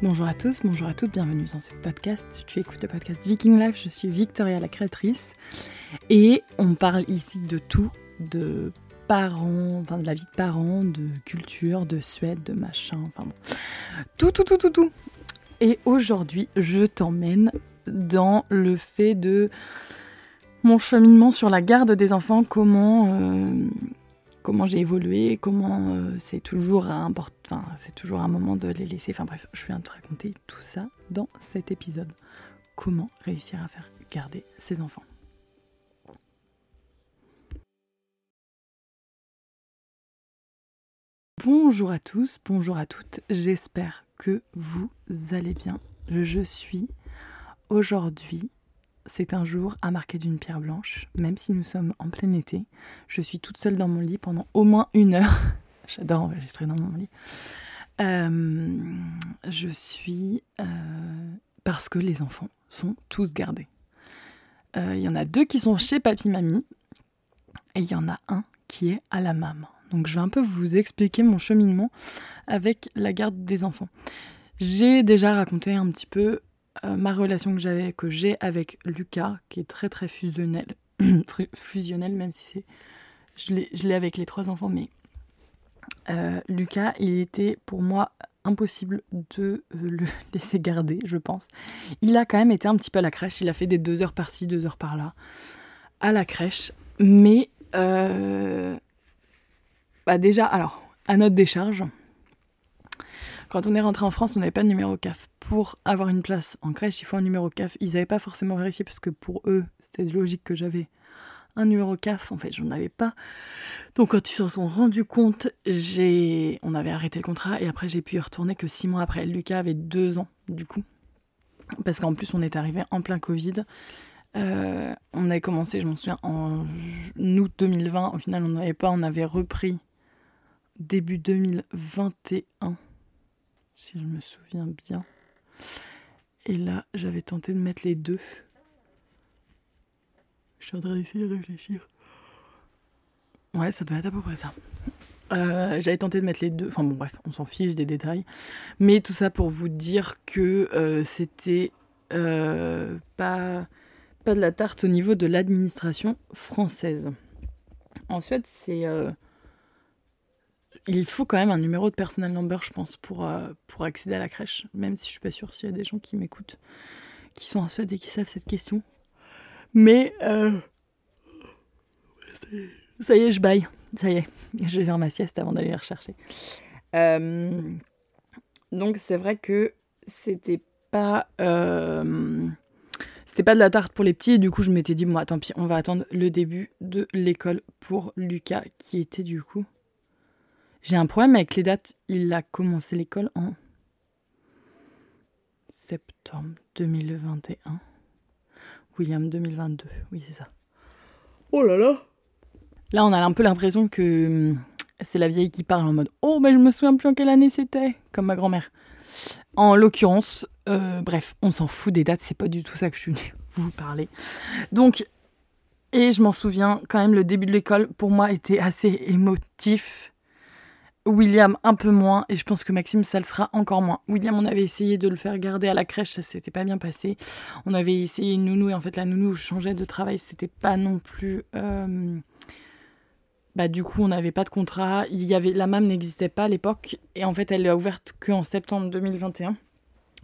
Bonjour à tous, bonjour à toutes, bienvenue dans ce podcast. Tu écoutes le podcast Viking Life, je suis Victoria la créatrice et on parle ici de tout, de parents, enfin de la vie de parents, de culture, de Suède, de machin, enfin bon. Tout, tout, tout, tout, tout. Et aujourd'hui, je t'emmène dans le fait de mon cheminement sur la garde des enfants, comment, euh, comment j'ai évolué, comment euh, c'est toujours, c'est toujours un moment de les laisser. Enfin bref, je viens de te raconter tout ça dans cet épisode. Comment réussir à faire garder ses enfants. Bonjour à tous, bonjour à toutes, j'espère que vous allez bien. Je suis aujourd'hui c'est un jour à marquer d'une pierre blanche, même si nous sommes en plein été. Je suis toute seule dans mon lit pendant au moins une heure. J'adore enregistrer dans mon lit. Euh, je suis euh, parce que les enfants sont tous gardés. Euh, il y en a deux qui sont chez papy mamie et il y en a un qui est à la maman. Donc je vais un peu vous expliquer mon cheminement avec la garde des enfants. J'ai déjà raconté un petit peu euh, ma relation que j'avais, que j'ai avec Lucas, qui est très très fusionnelle, fusionnel même si c'est, je l'ai avec les trois enfants, mais euh, Lucas, il était pour moi impossible de euh, le laisser garder, je pense. Il a quand même été un petit peu à la crèche, il a fait des deux heures par-ci, deux heures par-là, à la crèche, mais bah déjà, alors, à notre décharge, quand on est rentré en France, on n'avait pas de numéro CAF. Pour avoir une place en crèche, il faut un numéro CAF. Ils n'avaient pas forcément vérifié parce que pour eux, c'était logique que j'avais un numéro CAF. En fait, j'en avais pas. Donc quand ils s'en sont rendus compte, j'ai, on avait arrêté le contrat et après j'ai pu y retourner que six mois après. Lucas avait deux ans du coup, parce qu'en plus on est arrivé en plein Covid. Euh, on avait commencé, je m'en souviens, en août 2020. Au final, on n'avait pas, on avait repris début 2021 si je me souviens bien. Et là, j'avais tenté de mettre les deux. Je suis en train d'essayer de réfléchir. Ouais, ça doit être à peu près ça. Euh, j'avais tenté de mettre les deux. Enfin bon, bref, on s'en fiche des détails. Mais tout ça pour vous dire que euh, c'était euh, pas, pas de la tarte au niveau de l'administration française. En Suède, c'est il faut quand même un numéro de personnel number, je pense, pour, euh, pour accéder à la crèche, même si je suis pas sûre s'il y a des gens qui m'écoutent, qui sont en Suède et qui savent cette question. Mais euh, ça y est, je baille. Ça y est, je vais faire ma sieste avant d'aller les rechercher. Euh, donc c'est vrai que c'était pas c'était pas de la tarte pour les petits et du coup je m'étais dit moi tant pis on va attendre le début de l'école pour Lucas qui était du coup j'ai un problème avec les dates. Il a commencé l'école en septembre 2021. William 2022. Oui, c'est ça. Oh là là Là, on a un peu l'impression que hum, c'est la vieille qui parle en mode Oh, mais je me souviens plus en quelle année c'était, comme ma grand-mère. En l'occurrence, euh, bref, on s'en fout des dates, c'est pas du tout ça que je suis venue vous parler. Donc, et je m'en souviens quand même, le début de l'école, pour moi, était assez émotif. William un peu moins et je pense que Maxime ça le sera encore moins. William on avait essayé de le faire garder à la crèche, ça s'était pas bien passé. On avait essayé une nounou et en fait la nounou changeait de travail, c'était pas non plus euh, bah du coup on n'avait pas de contrat, il y avait la MAM n'existait pas à l'époque et en fait elle est ouverte qu'en septembre 2021.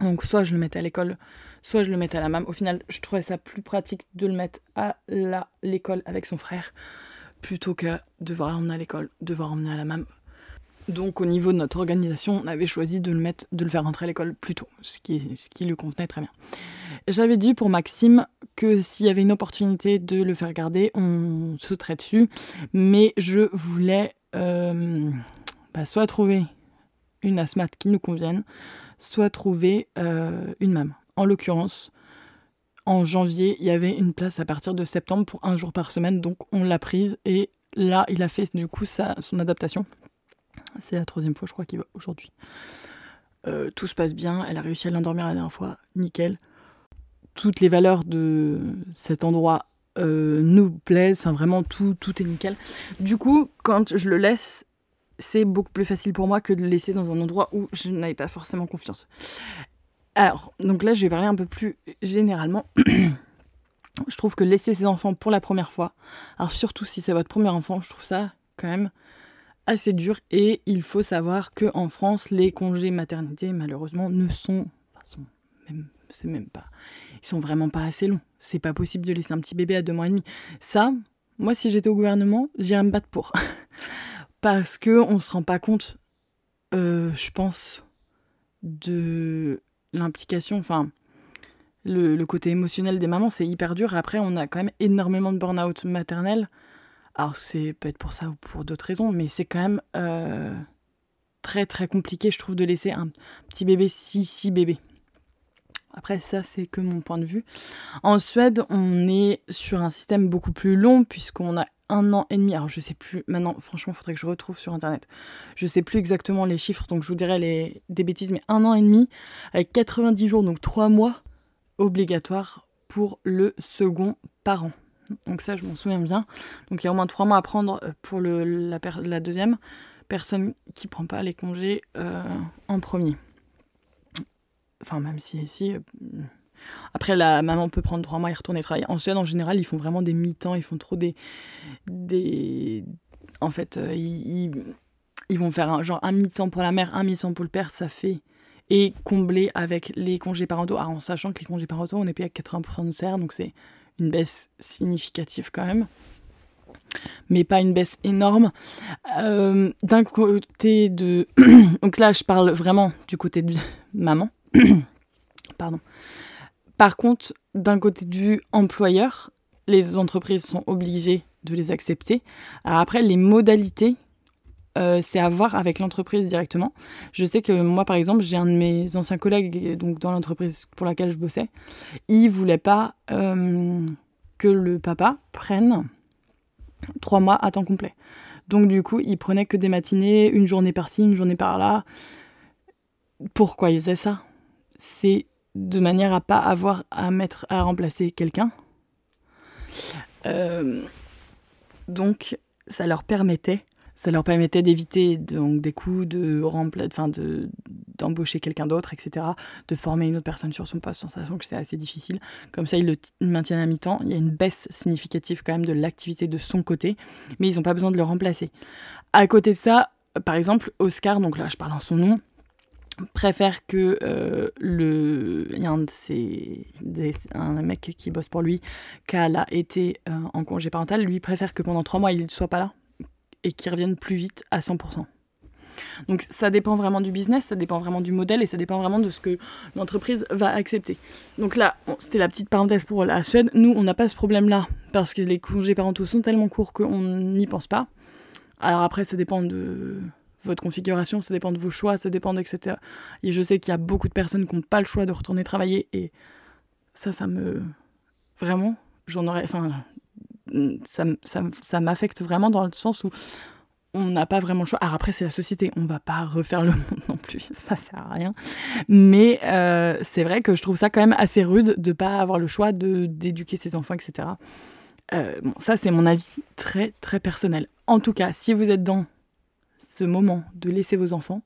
Donc soit je le mettais à l'école, soit je le mettais à la MAM. Au final, je trouvais ça plus pratique de le mettre à l'école avec son frère plutôt que de devoir l'emmener à l'école, devoir emmener à la MAM donc au niveau de notre organisation, on avait choisi de le, mettre, de le faire rentrer à l'école plus tôt, ce qui, ce qui lui convenait très bien. J'avais dit pour Maxime que s'il y avait une opportunité de le faire garder, on sauterait dessus, mais je voulais euh, bah, soit trouver une asthmate qui nous convienne, soit trouver euh, une MAM. En l'occurrence, en janvier, il y avait une place à partir de septembre pour un jour par semaine, donc on l'a prise et là, il a fait du coup sa, son adaptation. C'est la troisième fois, je crois, qu'il va aujourd'hui. Euh, tout se passe bien, elle a réussi à l'endormir la dernière fois, nickel. Toutes les valeurs de cet endroit euh, nous plaisent, enfin vraiment tout, tout est nickel. Du coup, quand je le laisse c'est beaucoup plus facile pour moi que de le laisser dans un endroit où je n'avais pas forcément confiance. Alors, donc là, je vais parler un peu plus généralement. je trouve que laisser ses enfants pour la première fois, alors surtout si c'est votre premier enfant, je trouve ça quand même assez dur. Et il faut savoir que en France, les congés maternité, malheureusement, ne sont, pas, ils sont vraiment pas assez longs. C'est pas possible de laisser un petit bébé à deux mois et demi. Ça, moi, si j'étais au gouvernement, j'irais me battre pour. Parce que on se rend pas compte, euh, je pense, de l'implication, enfin, le, côté émotionnel des mamans, c'est hyper dur. Après, on a quand même énormément de burn-out maternel. Alors, c'est peut-être pour ça ou pour d'autres raisons, mais c'est quand même euh, très très compliqué, je trouve, de laisser un petit bébé si si bébé. Après, ça, c'est que mon point de vue. En Suède, on est sur un système beaucoup plus long, puisqu'on a un an et demi. Alors, je sais plus, maintenant, franchement, il faudrait que je retrouve sur Internet. Je sais plus exactement les chiffres, donc je vous dirais les, des bêtises, mais un an et demi, avec 90 jours, donc 3 mois obligatoires pour le second parent. Donc ça, je m'en souviens bien. Donc il y a au moins 3 mois à prendre euh, pour le, la, deuxième personne qui prend pas les congés euh, en premier. Enfin, même si ici. Euh, après, la maman peut prendre trois mois et retourner travailler. En Suède, en général, ils font vraiment des mi-temps, ils font trop des. des... En fait, ils, ils, vont faire un, genre un mi-temps pour la mère, un mi-temps pour le père, ça fait. Et combler avec les congés parentaux. en sachant que les congés parentaux, on est payé à 80% de serre, donc c'est une baisse significative quand même mais pas une baisse énorme. Euh, d'un côté de... Donc là, je parle vraiment du côté de maman. Pardon. Par contre, d'un côté du employeur, les entreprises sont obligées de les accepter. Alors après, les modalités, euh, c'est à voir avec l'entreprise directement. Je sais que moi, par exemple, j'ai un de mes anciens collègues donc dans l'entreprise pour laquelle je bossais. Il voulait pas euh, que le papa prenne trois mois à temps complet. Donc du coup, il prenait que des matinées, une journée par-ci, une journée par-là. Pourquoi il faisait ça? C'est de manière à pas avoir à mettre à remplacer quelqu'un. Euh, donc ça leur permettait ça leur permettait d'éviter donc des coûts de d'embaucher quelqu'un d'autre etc de former une autre personne sur son poste c'est assez difficile. Comme ça ils le maintiennent à mi-temps. Il y a une baisse significative quand même de l'activité de son côté mais ils n'ont pas besoin de le remplacer. À côté de ça par exemple Oscar donc là je parle en son nom préfère que euh, le il y a un mec qui bosse pour lui qui a été euh, en congé parental lui préfère que pendant trois mois il ne soit pas là et qu'il revienne plus vite à 100% donc ça dépend vraiment du business, ça dépend vraiment du modèle et ça dépend vraiment de ce que l'entreprise va accepter. Donc là, c'était la petite parenthèse pour la Suède. Nous, on n'a pas ce problème-là parce que les congés parentaux sont tellement courts qu'on n'y pense pas. Alors après, ça dépend de votre configuration, ça dépend de vos choix, ça dépend etc. Et je sais qu'il y a beaucoup de personnes qui n'ont pas le choix de retourner travailler et ça, ça me... Vraiment, j'en aurais... ça, m'affecte vraiment dans le sens où on n'a pas vraiment le choix. Alors après, c'est la société, on va pas refaire le monde non plus, ça sert à rien. Mais euh, c'est vrai que je trouve ça quand même assez rude de pas avoir le choix d'éduquer ses enfants, etc. Euh, bon, ça c'est mon avis très très personnel. En tout cas, si vous êtes dans ce moment de laisser vos enfants,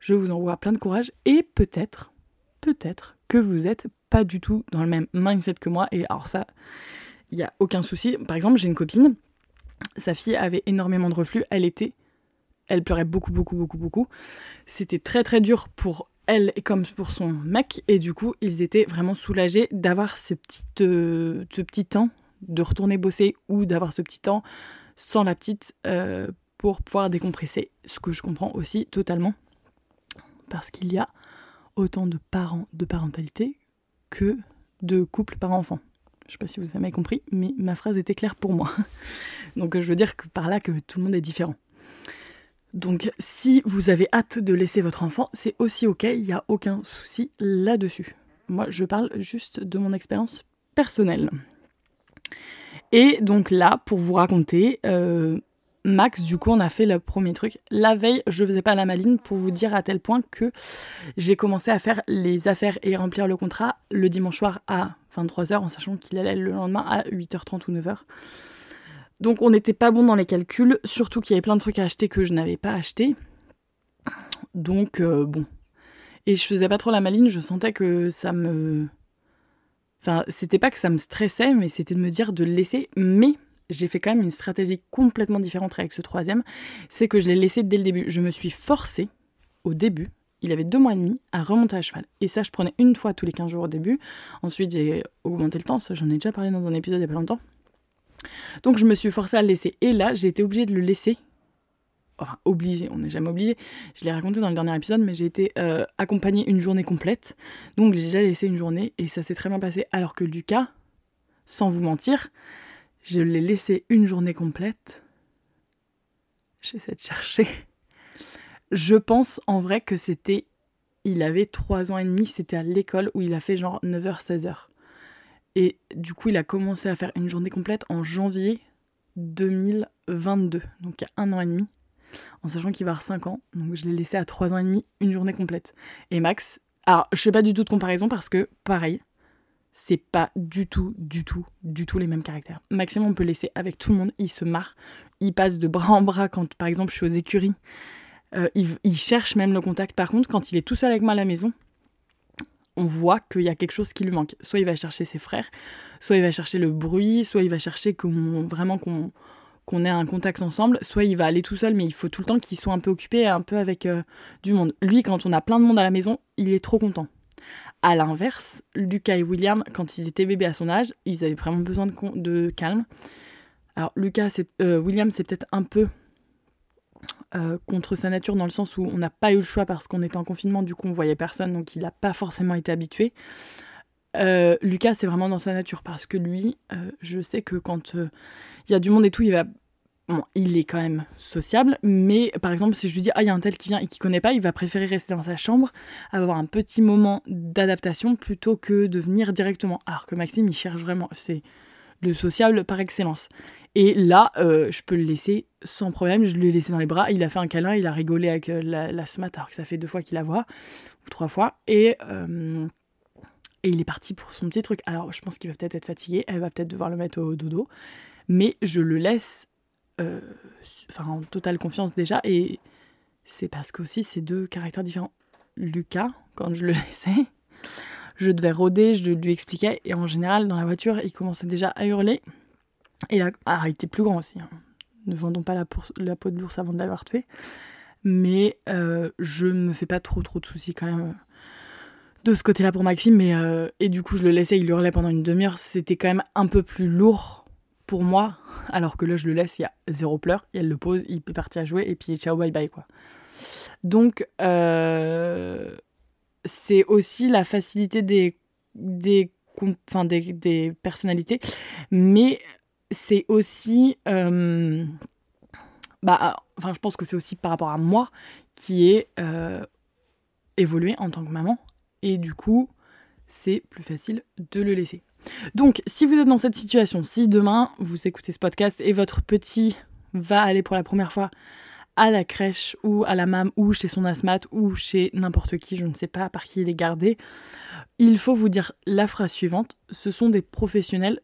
je vous envoie plein de courage et peut-être, peut-être que vous n'êtes pas du tout dans le même mindset que moi. Et alors ça, il n'y a aucun souci. Par exemple, j'ai une copine, sa fille avait énormément de reflux, elle était, elle pleurait beaucoup, beaucoup, beaucoup, beaucoup. C'était très, très dur pour elle et comme pour son mec. Et du coup, ils étaient vraiment soulagés d'avoir ce petit, euh, temps de retourner bosser ou d'avoir ce petit temps sans la petite euh, pour pouvoir décompresser, ce que je comprends aussi totalement, parce qu'il y a autant de parents de parentalité que de couples par enfant. Je ne sais pas si vous avez compris, mais ma phrase était claire pour moi. Donc je veux dire que par là que tout le monde est différent. Donc si vous avez hâte de laisser votre enfant, c'est aussi ok, il n'y a aucun souci là-dessus. Moi je parle juste de mon expérience personnelle. Et donc là, pour vous raconter, euh, Max, du coup, on a fait le premier truc. La veille, je faisais pas la maline pour vous dire à tel point que j'ai commencé à faire les affaires et remplir le contrat le dimanche soir à 23h, en sachant qu'il allait le lendemain à 8h30 ou 9h. Donc on n'était pas bon dans les calculs, surtout qu'il y avait plein de trucs à acheter que je n'avais pas acheté. Donc euh, bon. Et je faisais pas trop la maline, je sentais que ça me. Enfin, c'était pas que ça me stressait, mais c'était de me dire de laisser. Mais j'ai fait quand même une stratégie complètement différente avec ce troisième. C'est que je l'ai laissé dès le début. Je me suis forcée au début il avait deux mois et demi à remonter à cheval. Et ça, je prenais une fois tous les 15 jours au début. Ensuite, j'ai augmenté le temps, ça j'en ai déjà parlé dans un épisode il n'y a pas longtemps. Donc je me suis forcée à le laisser. Et là, j'ai été obligée de le laisser. Enfin, obligée, on n'est jamais obligé. Je l'ai raconté dans le dernier épisode, mais j'ai été euh, accompagnée une journée complète. Donc j'ai déjà laissé une journée et ça s'est très bien passé. Alors que Lucas, sans vous mentir, je l'ai laissé une journée complète. J'essaie de chercher. Je pense en vrai que c'était. Il avait 3 ans et demi, c'était à l'école où il a fait genre 9h, 16h. Et du coup, il a commencé à faire une journée complète en janvier 2022, donc il y a un an et demi, en sachant qu'il va avoir 5 ans. Donc je l'ai laissé à 3 ans et demi, une journée complète. Et Max, alors je fais pas du tout de comparaison parce que pareil, c'est pas du tout, du tout, du tout les mêmes caractères. Maxime, on peut laisser avec tout le monde, il se marre, il passe de bras en bras quand par exemple je suis aux écuries euh, il, cherche même le contact. Par contre, quand il est tout seul avec moi à la maison, on voit qu'il y a quelque chose qui lui manque. Soit il va chercher ses frères, soit il va chercher le bruit, soit il va chercher vraiment qu'on ait un contact ensemble, soit il va aller tout seul, mais il faut tout le temps qu'il soit un peu occupé, un peu avec euh, du monde. Lui, quand on a plein de monde à la maison, il est trop content. À l'inverse, Lucas et William, quand ils étaient bébés à son âge, ils avaient vraiment besoin de, calme. Alors Lucas, euh, William, c'est peut-être un peu euh, contre sa nature dans le sens où on n'a pas eu le choix parce qu'on était en confinement, du coup on voyait personne, donc il n'a pas forcément été habitué. Euh, Lucas, c'est vraiment dans sa nature parce que lui, je sais que quand il y a du monde et tout, il va. Bon, il est quand même sociable, mais par exemple, si je lui dis, ah, il y a un tel qui vient et qui connaît pas, il va préférer rester dans sa chambre, avoir un petit moment d'adaptation plutôt que de venir directement. Alors que Maxime, il cherche vraiment. C'est le sociable par excellence. Et là, euh, je peux le laisser sans problème. Je lui ai laissé dans les bras. Il a fait un câlin, il a rigolé avec euh, la, la SMAT, alors que ça fait deux fois qu'il la voit, ou trois fois. Et, euh, et il est parti pour son petit truc. Alors, je pense qu'il va peut-être être fatigué. Elle va peut-être devoir le mettre au dodo. Mais je le laisse enfin, en totale confiance déjà. Et c'est parce qu'aussi, c'est deux caractères différents. Lucas, quand je le laissais, je devais rôder, je lui expliquais. Et en général, dans la voiture, il commençait déjà à hurler. Et là, ah, il était plus grand aussi. Hein. Ne vendons pas la, la peau de l'ours avant de l'avoir tué. Mais euh, je me fais pas trop trop de soucis quand même euh, de ce côté-là pour Maxime. Mais, euh, et du coup, je le laissais, il hurlait pendant une demi-heure. C'était quand même un peu plus lourd pour moi. Alors que là, je le laisse, il y a zéro pleur. Et elle le pose, il peut partir à jouer. Et puis, ciao, bye bye, quoi. Donc, c'est aussi la facilité des, des, enfin, des, des personnalités. Mais c'est aussi. Euh, bah, enfin, je pense que c'est aussi par rapport à moi qui ai euh, évolué en tant que maman. Et du coup, c'est plus facile de le laisser. Donc, si vous êtes dans cette situation, si demain vous écoutez ce podcast et votre petit va aller pour la première fois à la crèche ou à la MAM ou chez son asthmate ou chez n'importe qui, je ne sais pas par qui il est gardé, il faut vous dire la phrase suivante, ce sont des professionnels,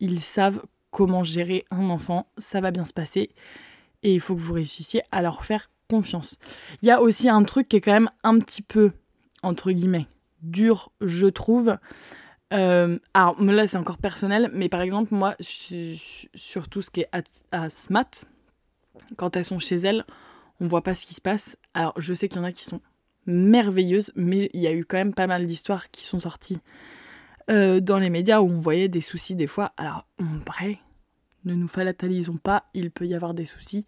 ils savent comment gérer un enfant, ça va bien se passer et il faut que vous réussissiez à leur faire confiance. Il y a aussi un truc qui est quand même un petit peu, entre guillemets, dur, je trouve. Euh, alors là, c'est encore personnel, mais par exemple, moi, sur tout ce qui est asthmat, quand elles sont chez elles, on voit pas ce qui se passe. Alors, je sais qu'il y en a qui sont merveilleuses, mais il y a eu quand même pas mal d'histoires qui sont sorties euh, dans les médias où on voyait des soucis des fois. Alors, en vrai, ne nous fatalisons pas, il peut y avoir des soucis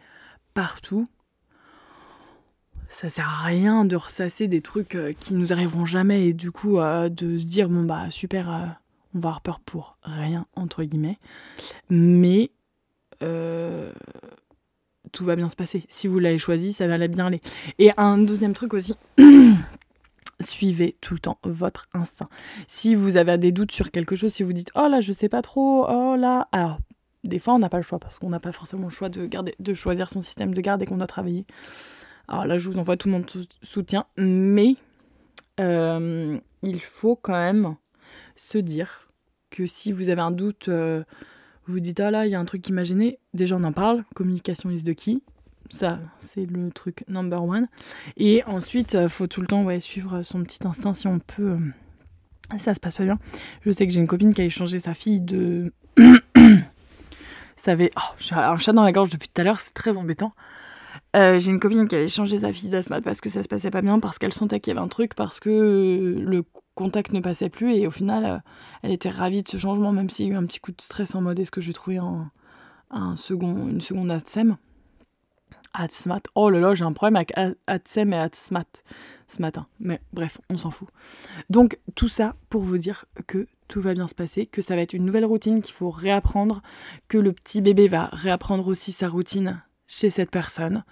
partout. Ça sert à rien de ressasser des trucs euh, qui nous arriveront jamais et du coup euh, de se dire bon bah super, on va avoir peur pour rien entre guillemets. Mais tout va bien se passer. Si vous l'avez choisi, ça va bien aller. Et un deuxième truc aussi, suivez tout le temps votre instinct. Si vous avez des doutes sur quelque chose, si vous dites oh là je sais pas trop, oh là, alors des fois on n'a pas le choix parce qu'on n'a pas forcément le choix de choisir son système de garde et qu'on doit travailler. Alors là je vous envoie tout mon soutien, mais euh, il faut quand même se dire que si vous avez un doute, euh, vous vous dites, ah là, il y a un truc qui m'a gêné, déjà on en parle, communication is de qui ça, c'est le truc number one. Et ensuite, il faut tout le temps suivre son petit instinct si on peut. Ça se passe pas bien. Je sais que j'ai une copine qui a échangé sa fille de. ça avait. Oh, j'ai un chat dans la gorge depuis tout à l'heure, c'est très embêtant. Euh, j'ai une copine qui avait changé sa fille d'asthme parce que ça se passait pas bien, parce qu'elle sentait qu'il y avait un truc, parce que le contact ne passait plus. Et au final, euh, elle était ravie de ce changement, même s'il y a eu un petit coup de stress en mode est-ce que je vais trouver un, un second, une seconde ATSEM Atsmat. Oh là là, j'ai un problème avec Atsem et Atsmat ce matin. Mais bref, on s'en fout. Donc tout ça pour vous dire que tout va bien se passer, que ça va être une nouvelle routine qu'il faut réapprendre, que le petit bébé va réapprendre aussi sa routine chez cette personne,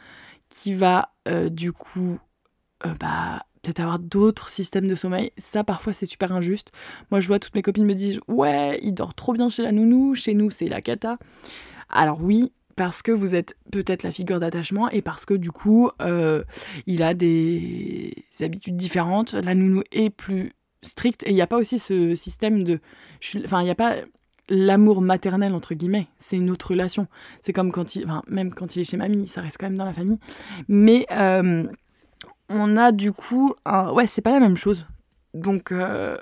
qui va euh, du coup euh, bah, peut-être avoir d'autres systèmes de sommeil. Ça, parfois, c'est super injuste. Moi, je vois toutes mes copines me disent Ouais, il dort trop bien chez la nounou, chez nous, c'est la cata. Alors, oui, parce que vous êtes peut-être la figure d'attachement et parce que du coup, euh, il a des habitudes différentes. La nounou est plus stricte et il n'y a pas aussi ce système de. Enfin, il n'y a pas l'amour maternel entre guillemets c'est une autre relation c'est comme quand il enfin, même quand il est chez mamie ça reste quand même dans la famille mais euh, on a du coup un... ouais c'est pas la même chose donc euh,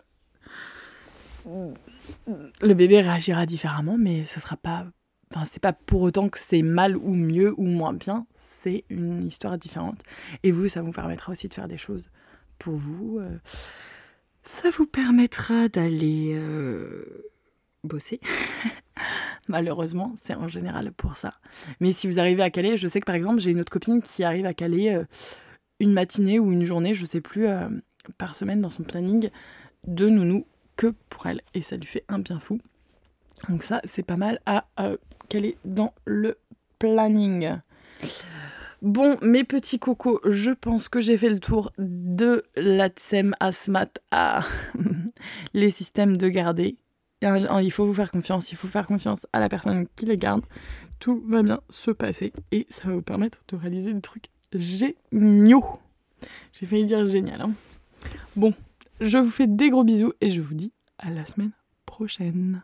le bébé réagira différemment mais ce sera pas Enfin, c'est pas pour autant que c'est mal ou mieux ou moins bien, c'est une histoire différente. Et vous, ça vous permettra aussi de faire des choses pour vous. Euh, ça vous permettra d'aller euh, bosser. Malheureusement, c'est en général pour ça. Mais si vous arrivez à caler, je sais que par exemple, j'ai une autre copine qui arrive à caler euh, une matinée ou une journée, je sais plus, par semaine dans son planning de nounou que pour elle. Et ça lui fait un bien fou. Donc ça, c'est pas mal à qu'elle est dans le planning. Bon, mes petits cocos, je pense que j'ai fait le tour de l'ATSEM, ASMAT, à les systèmes de garder. Il faut vous faire confiance, il faut faire confiance à la personne qui les garde. Tout va bien se passer et ça va vous permettre de réaliser des trucs géniaux. J'ai failli dire génial. Hein. Bon, je vous fais des gros bisous et je vous dis à la semaine prochaine.